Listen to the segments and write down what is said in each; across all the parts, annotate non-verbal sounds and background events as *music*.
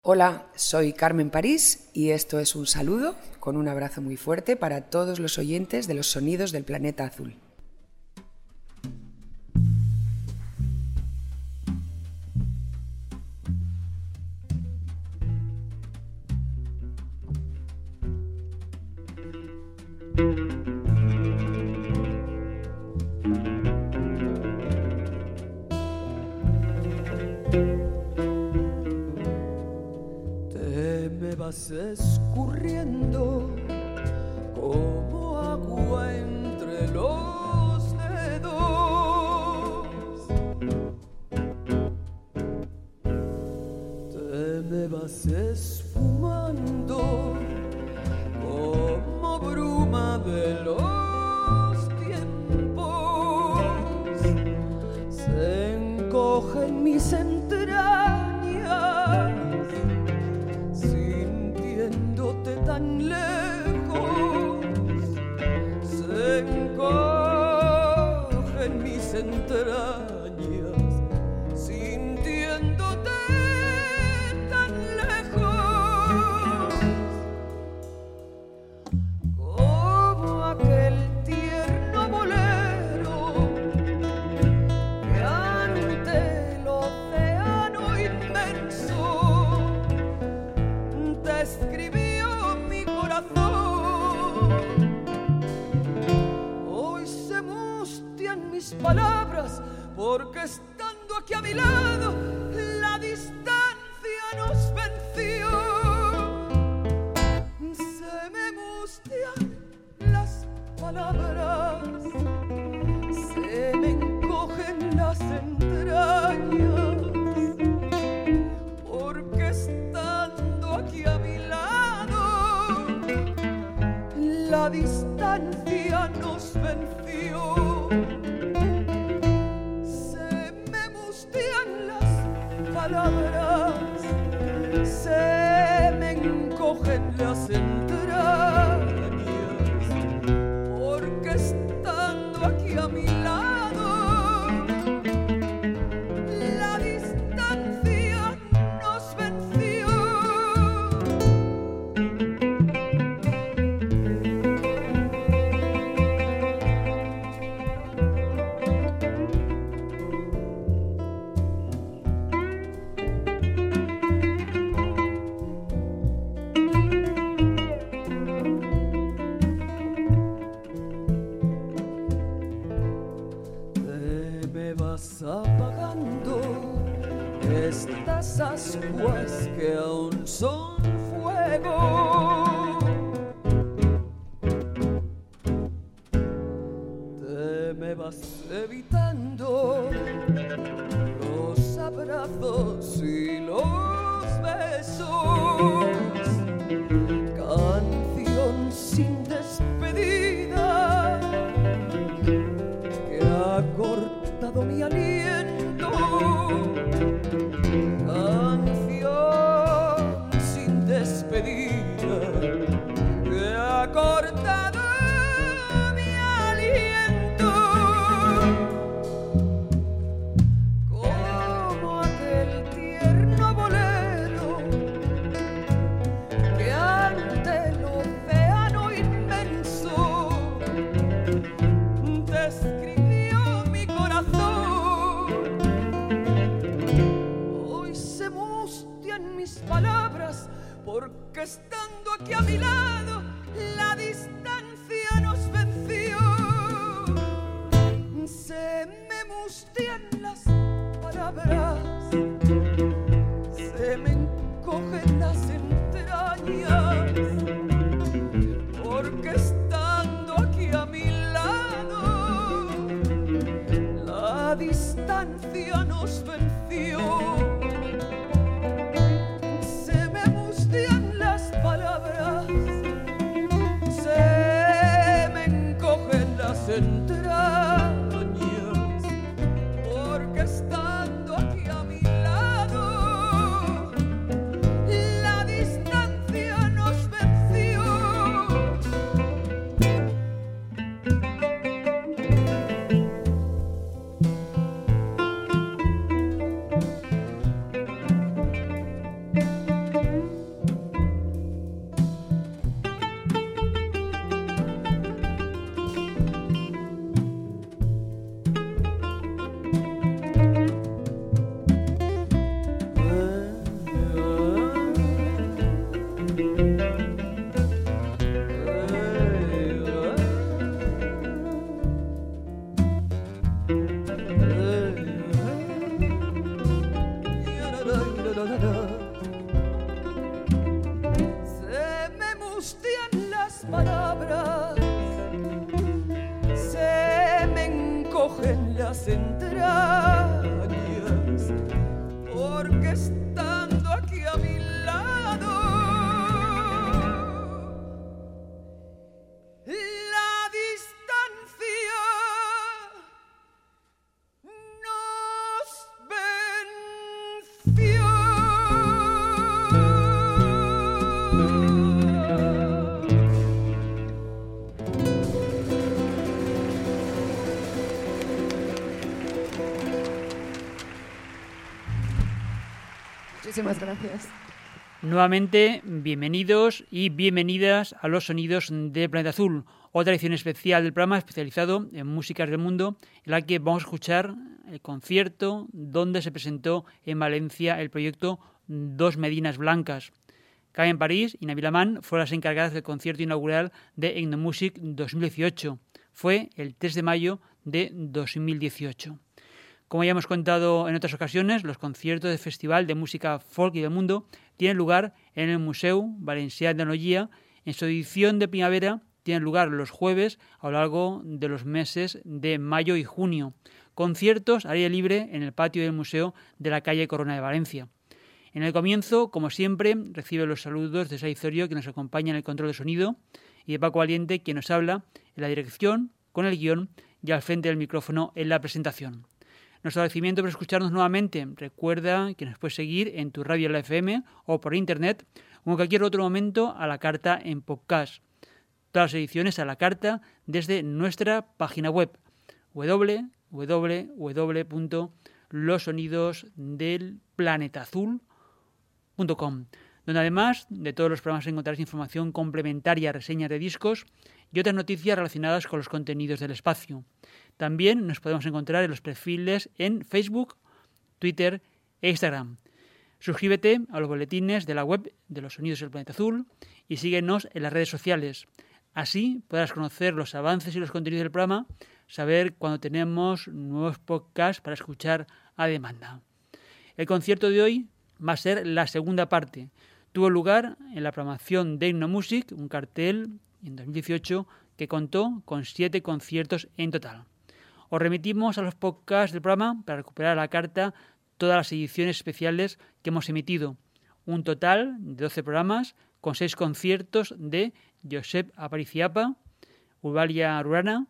Hola, soy Carmen París y esto es un saludo con un abrazo muy fuerte para todos los oyentes de los sonidos del planeta azul. escurriendo. Muchísimas gracias. Nuevamente, bienvenidos y bienvenidas a los sonidos de Planeta Azul, otra edición especial del programa especializado en músicas del mundo, en la que vamos a escuchar el concierto donde se presentó en Valencia el proyecto Dos Medinas Blancas. Cabe en París y Nabil Aman fueron las encargadas del concierto inaugural de Etnomusic 2018. Fue el 3 de mayo de 2018. Como ya hemos contado en otras ocasiones, los conciertos del Festival de Música Folk y del Mundo tienen lugar en el Museu Valencià de Noguía. En su edición de primavera tienen lugar los jueves a lo largo de los meses de mayo y junio. Conciertos al aire libre en el patio del museo de la calle Corona de Valencia. En el comienzo, como siempre, recibe los saludos de Saizorio, que nos acompaña en el control de sonido, y de Paco Valiente, quien nos habla en la dirección, con el guion y al frente del micrófono en la presentación. Nuestro agradecimiento por escucharnos nuevamente. Recuerda que nos puedes seguir en tu radio la FM o por internet o en cualquier otro momento a la carta en podcast. Todas las ediciones a la carta desde nuestra página web www.losonidosdelplanetazul.com donde además de todos los programas encontrarás información complementaria, reseñas de discos y otras noticias relacionadas con los contenidos del espacio. También nos podemos encontrar en los perfiles en Facebook, Twitter e Instagram. Suscríbete a los boletines de la web de los Sonidos del Planeta Azul y síguenos en las redes sociales. Así podrás conocer los avances y los contenidos del programa, saber cuando tenemos nuevos podcasts para escuchar a demanda. El concierto de hoy va a ser la segunda parte. Tuvo lugar en la programación de Inno Music, un cartel en 2018 que contó con siete conciertos en total. Os remitimos a los podcasts del programa para recuperar a la carta todas las ediciones especiales que hemos emitido. Un total de 12 programas con seis conciertos de Josep Apariciapa, Urbalia Rurana,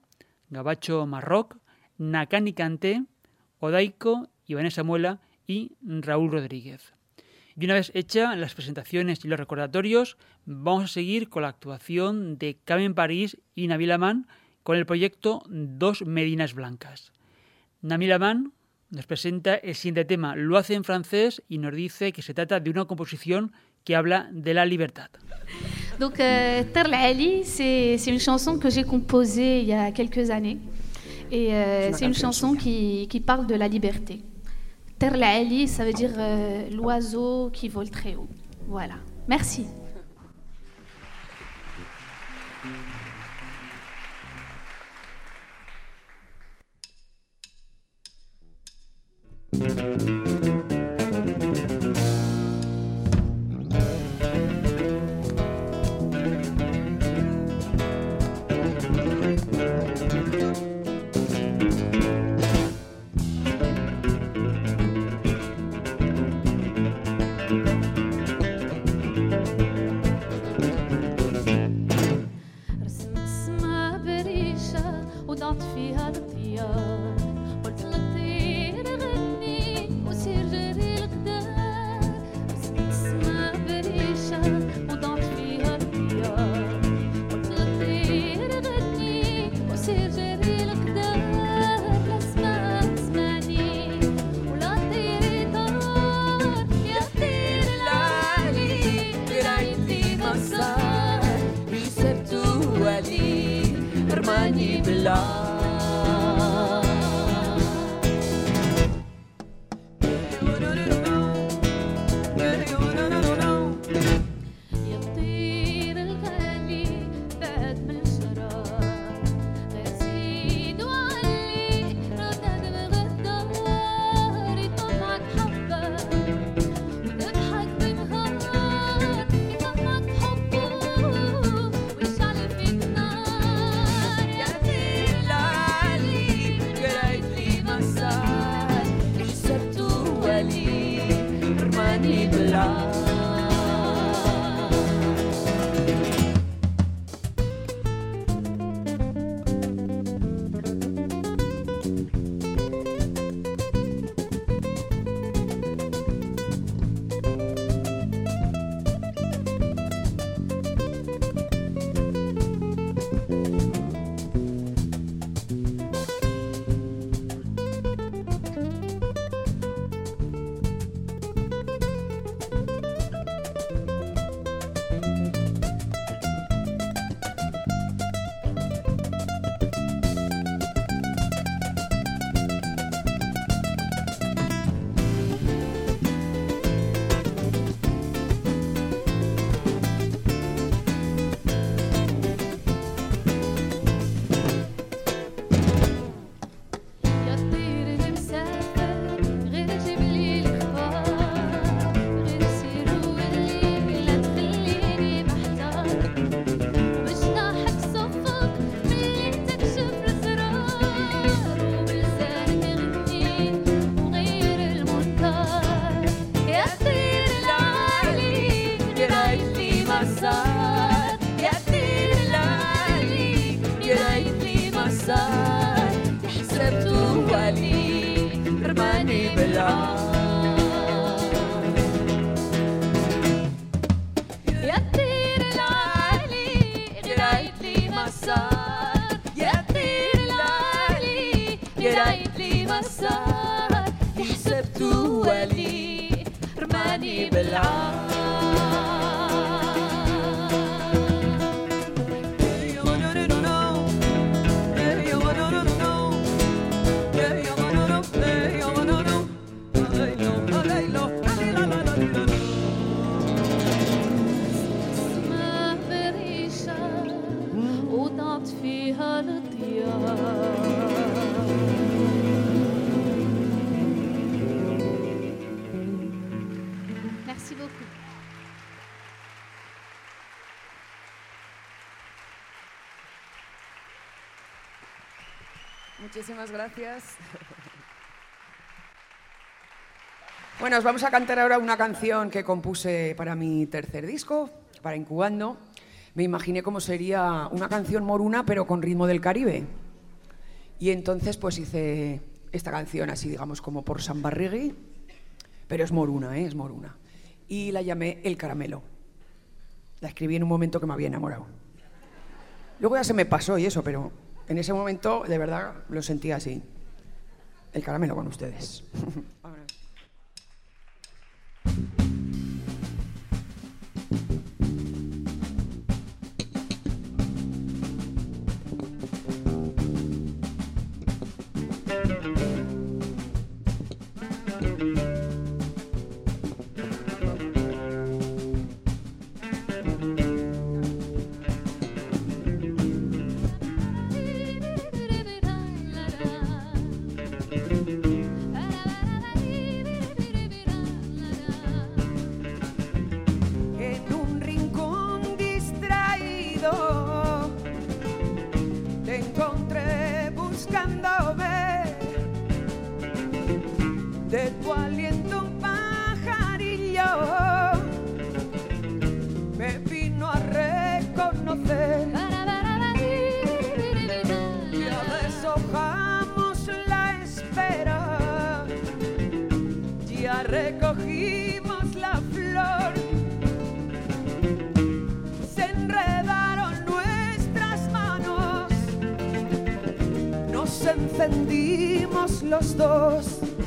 Gabacho Marroc, Nakani Canté, Odaico, Vanessa Muela y Raúl Rodríguez. Y una vez hechas las presentaciones y los recordatorios, vamos a seguir con la actuación de Carmen París y Nabil Aman con el proyecto Dos Medinas Blancas. Nabil Aman nos presenta el siguiente tema, lo hace en francés y nos dice que se trata de una composición que habla de la libertad. Donc, euh, Terre Ali, c'est c'est une chanson que j'ai composée il y a quelques années. Et euh, c'est une chanson qui, qui parle de la liberté. Terre Ali, ça veut dire euh, l'oiseau qui vole très haut. Voilà. Merci. 자 بالعافية Muchísimas gracias. Bueno, os vamos a cantar ahora una canción que compuse para mi tercer disco, para Incubando. Me imaginé cómo sería una canción moruna, pero con ritmo del Caribe. Y entonces, pues hice esta canción así, digamos, como por San Barrigui, pero es moruna, ¿eh? es moruna. Y la llamé El Caramelo. La escribí en un momento que me había enamorado. Luego ya se me pasó y eso, pero en ese momento de verdad lo sentía así. El caramelo con ustedes. *laughs* *laughs* los dos.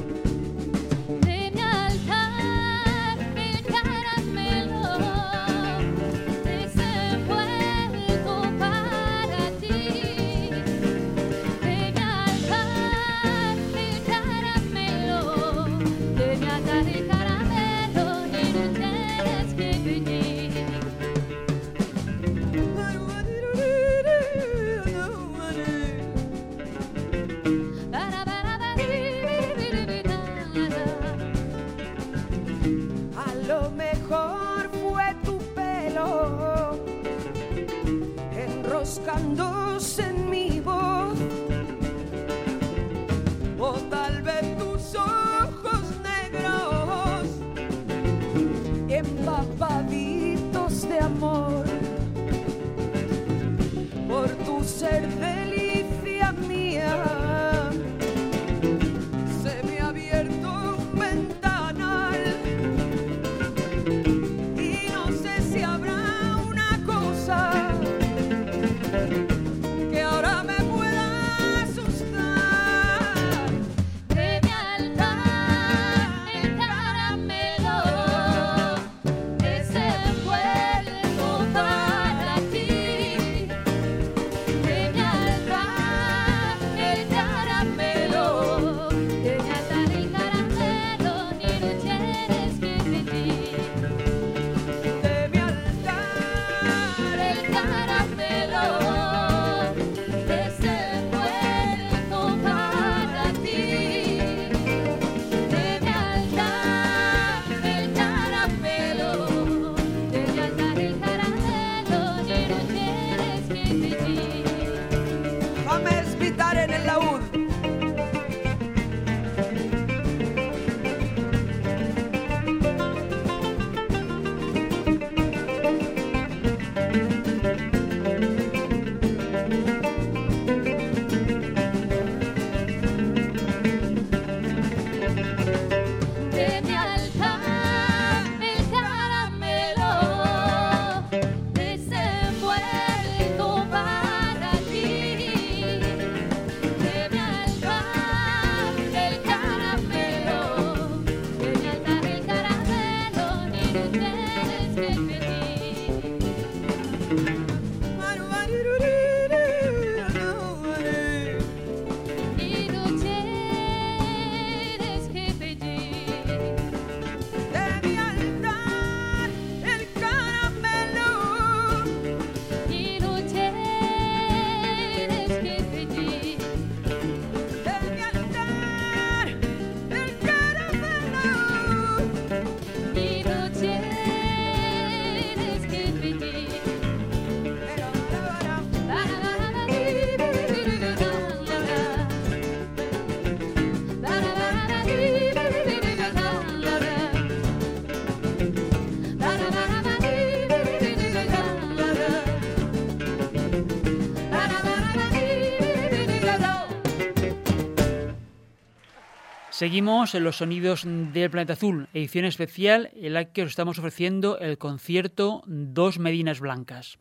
Seguimos en los sonidos del Planeta Azul, edición especial en la que os estamos ofreciendo el concierto Dos Medinas Blancas.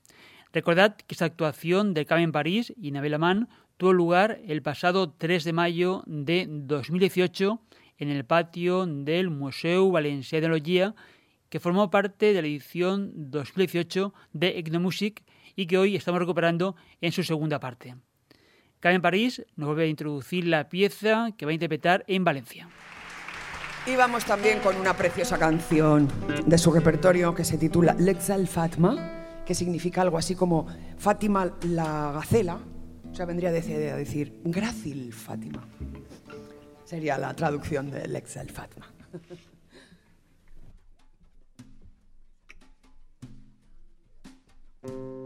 Recordad que esta actuación de Carmen París y Nabel Amán tuvo lugar el pasado 3 de mayo de 2018 en el patio del Museu Valencià de Logia, que formó parte de la edición 2018 de Ecnomusic y que hoy estamos recuperando en su segunda parte. Carmen París nos vuelve a introducir la pieza que va a interpretar en Valencia. Y vamos también con una preciosa canción de su repertorio que se titula Lex al Fatma, que significa algo así como Fátima la gacela. O sea, vendría a decir Grácil Fátima. Sería la traducción de Lex al Fatma. *laughs*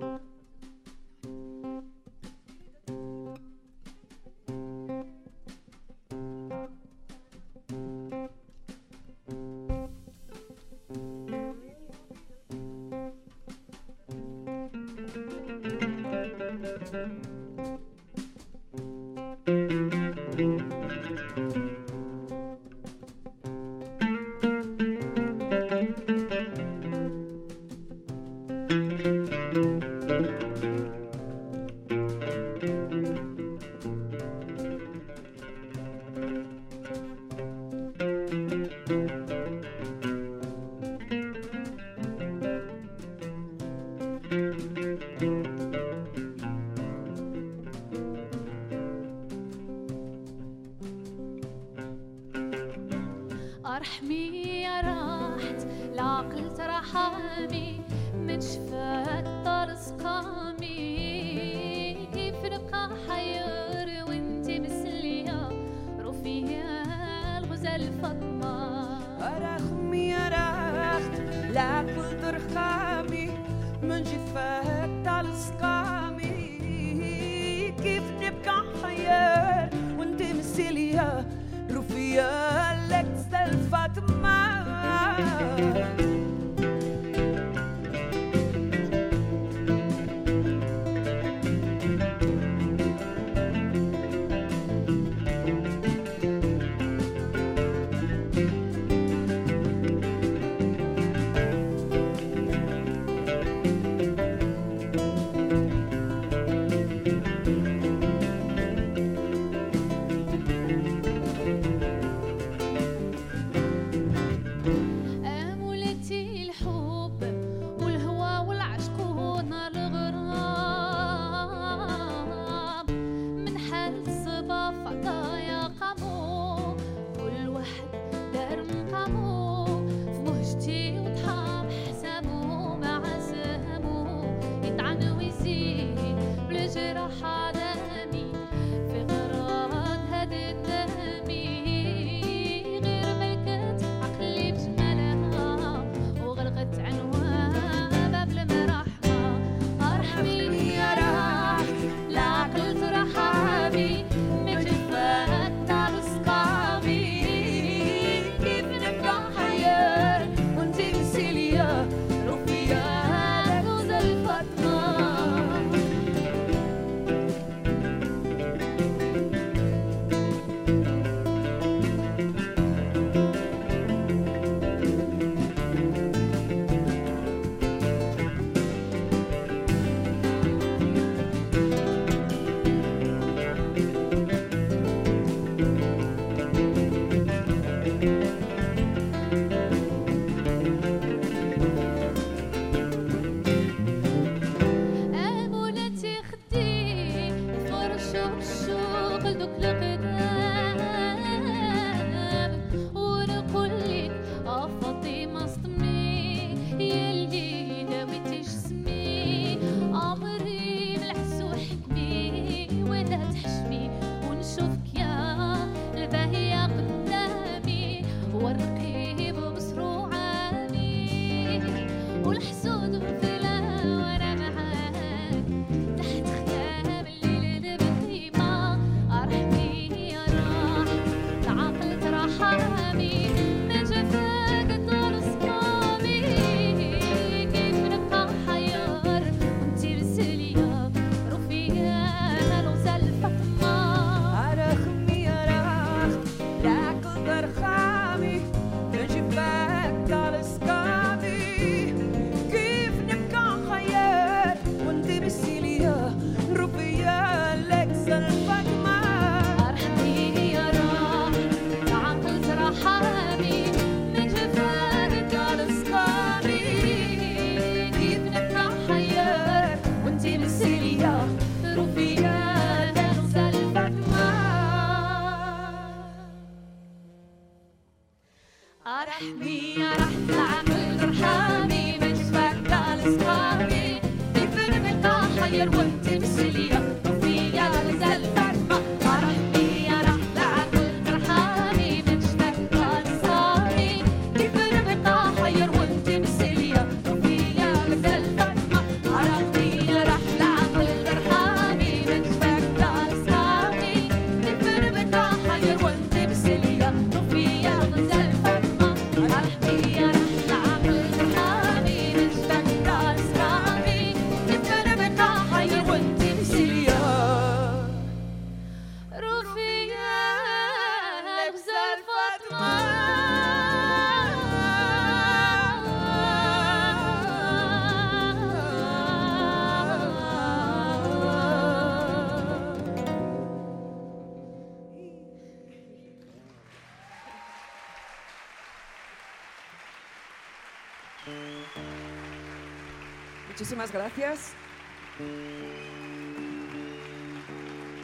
Muchísimas gracias.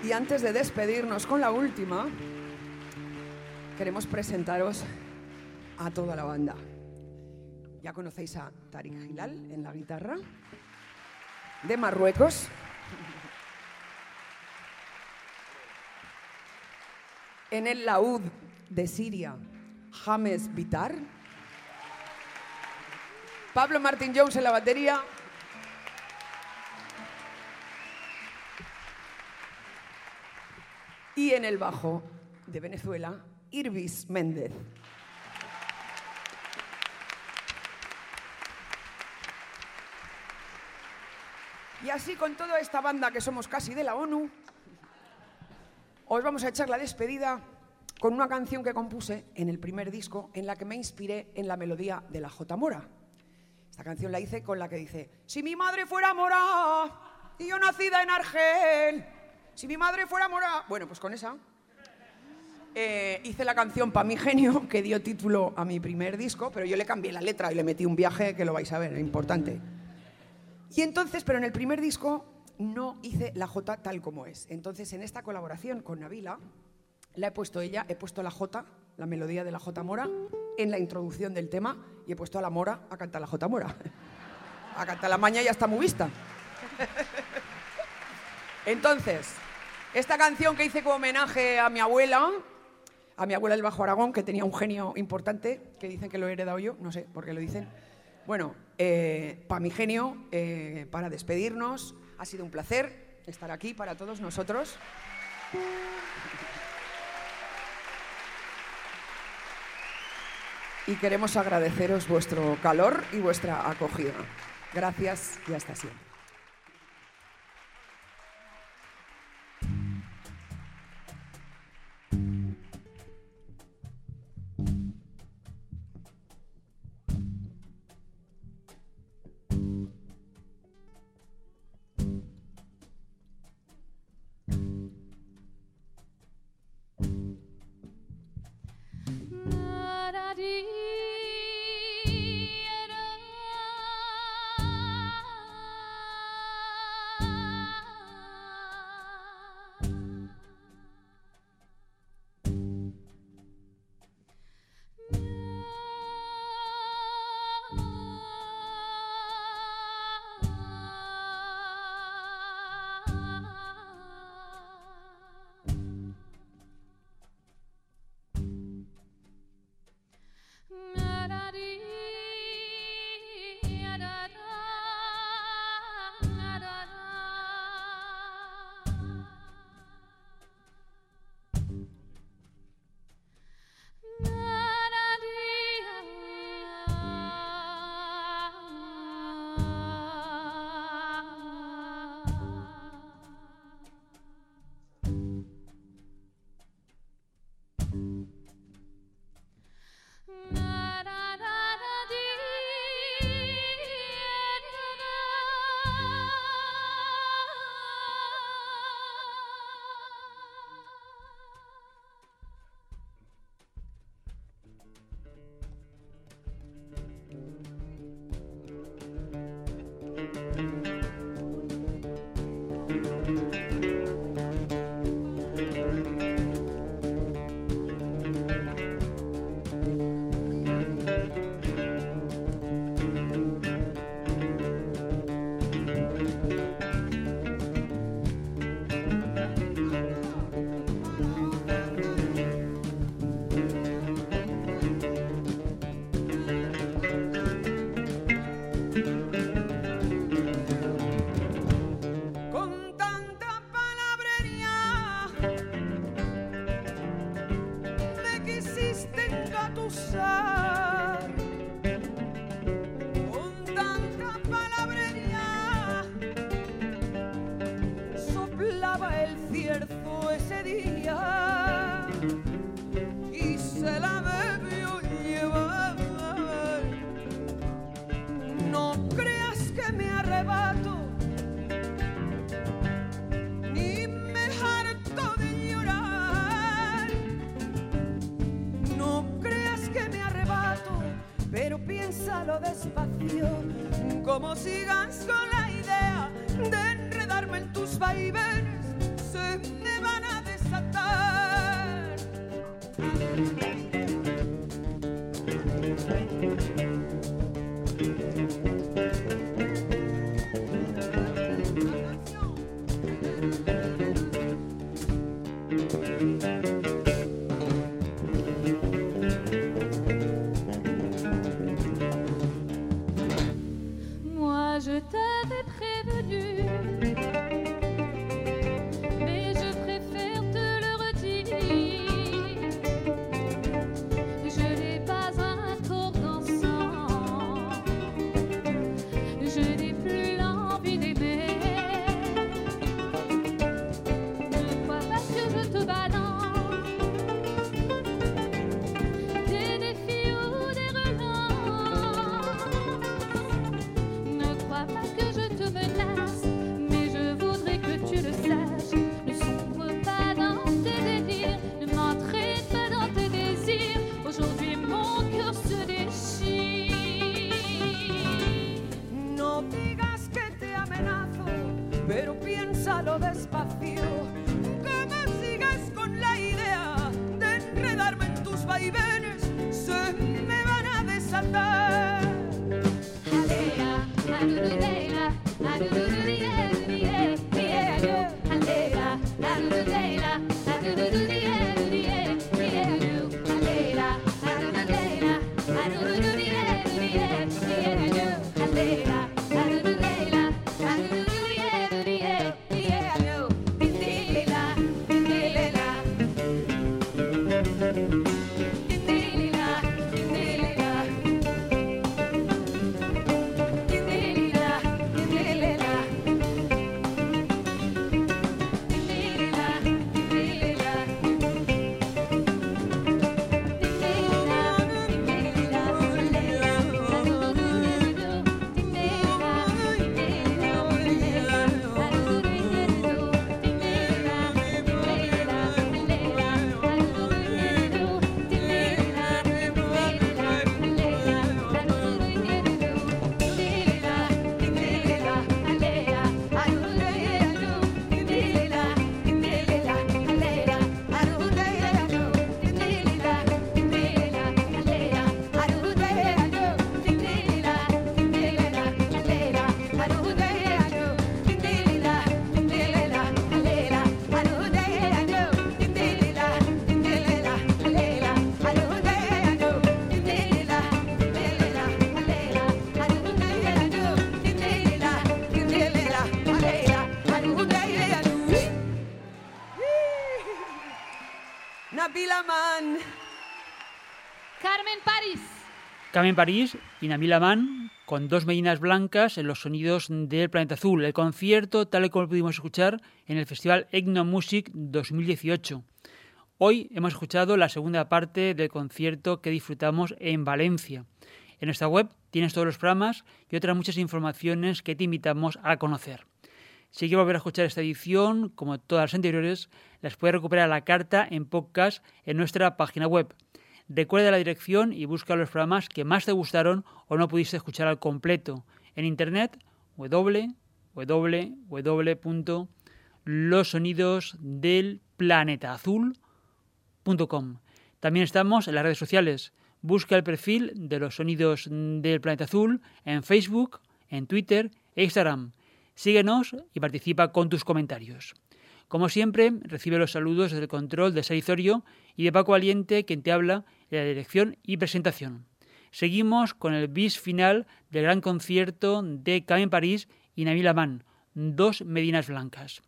Y antes de despedirnos con la última, queremos presentaros a toda la banda. Ya conocéis a Tarik Gilal en la guitarra, de Marruecos. En el laúd de Siria, James Vitar. Pablo Martin Jones en la batería. Y en el bajo de Venezuela, Irvis Méndez. Y así con toda esta banda que somos casi de la ONU, os vamos a echar la despedida con una canción que compuse en el primer disco en la que me inspiré en la melodía de la J. Mora. Esta canción la hice con la que dice, si mi madre fuera mora y yo nacida en Argel, si mi madre fuera mora... Bueno, pues con esa eh, hice la canción Pa' mi genio, que dio título a mi primer disco, pero yo le cambié la letra y le metí un viaje que lo vais a ver, importante. Y entonces, pero en el primer disco no hice la J tal como es. Entonces, en esta colaboración con Navila, la he puesto ella, he puesto la J, la melodía de la J Mora, en la introducción del tema y he puesto a la Mora a cantar la J Mora. *laughs* A cantar la maña ya está muy vista. *laughs* Entonces, esta canción que hice como homenaje a mi abuela, a mi abuela del Bajo Aragón, que tenía un genio importante, que dicen que lo he heredado yo, no sé por qué lo dicen. Bueno, eh, para mi genio, eh, para despedirnos, ha sido un placer estar aquí para todos nosotros. Y queremos agradeceros vuestro calor y vuestra acogida. Gracias y hasta siempre. Despacio, como sigas con la idea de enredarme en tus vaivenes, Carmen París y Nabila Man con dos medinas blancas en los sonidos del planeta azul. El concierto, tal y como pudimos escuchar en el Festival Egno Music 2018. Hoy hemos escuchado la segunda parte del concierto que disfrutamos en Valencia. En nuestra web tienes todos los programas y otras muchas informaciones que te invitamos a conocer. Si quieres volver a escuchar esta edición, como todas las anteriores, las puedes recuperar a la carta en podcast en nuestra página web. Recuerda la dirección y busca los programas que más te gustaron o no pudiste escuchar al completo. En internet, www.losonidosdelplanetaazul.com. También estamos en las redes sociales. Busca el perfil de los sonidos del planeta azul en Facebook, en Twitter e Instagram. Síguenos y participa con tus comentarios. Como siempre, recibe los saludos desde el control de Serizorio y de Paco Valiente, quien te habla la dirección y presentación. Seguimos con el bis final del gran concierto de Carmen París y Nabil Amán, dos Medinas Blancas.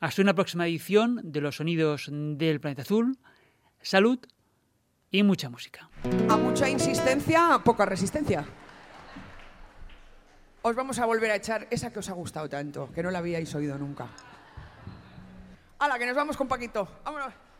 Hasta una próxima edición de los sonidos del planeta azul. Salud y mucha música. A mucha insistencia, poca resistencia. Os vamos a volver a echar esa que os ha gustado tanto, que no la habíais oído nunca. ¡Hala, que nos vamos con Paquito! ¡Vámonos!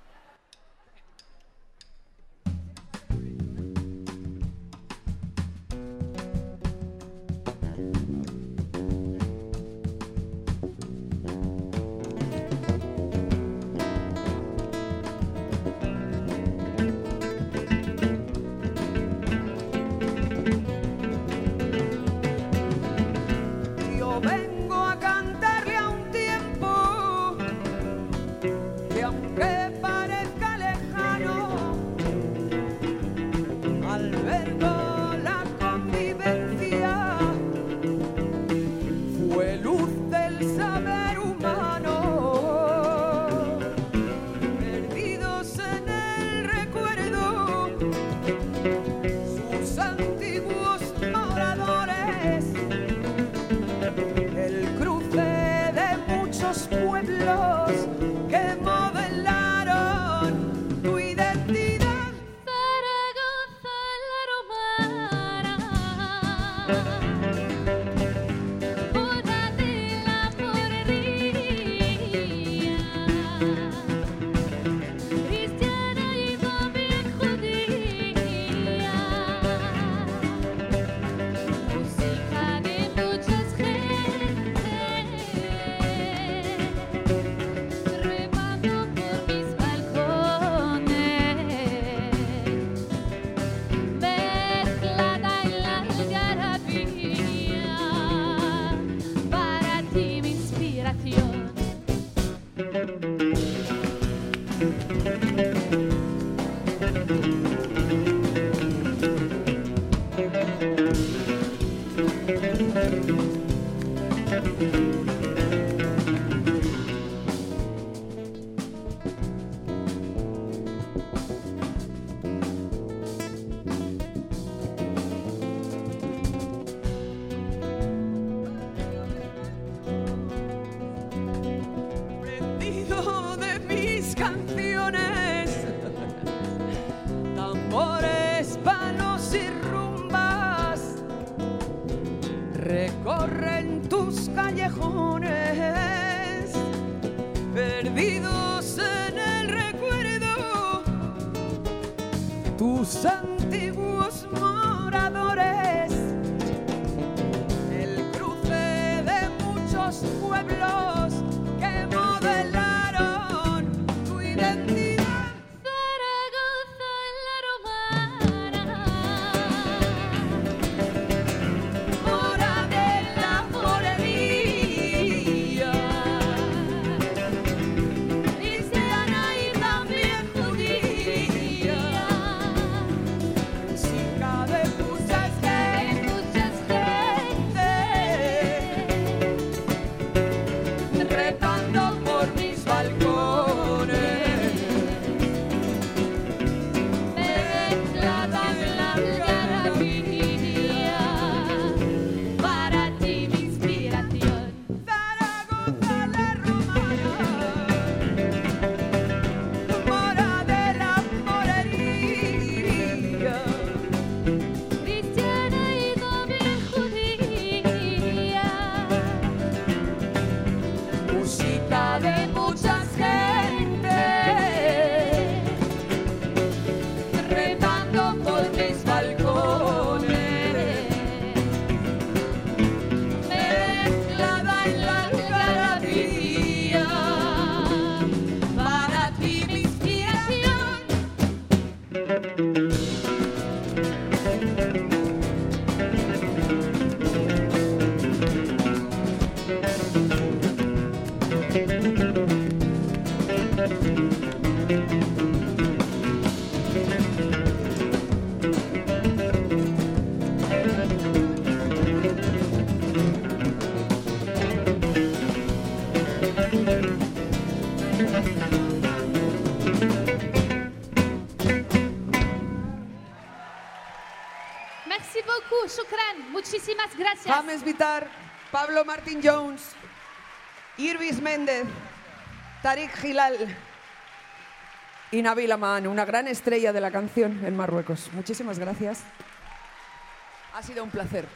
pueblo. Alejandro Martín Jones, Irvis Méndez, Tariq Gilal y Nabil Aman, una gran estrella de la canción en Marruecos. Muchísimas gracias. Ha sido un placer.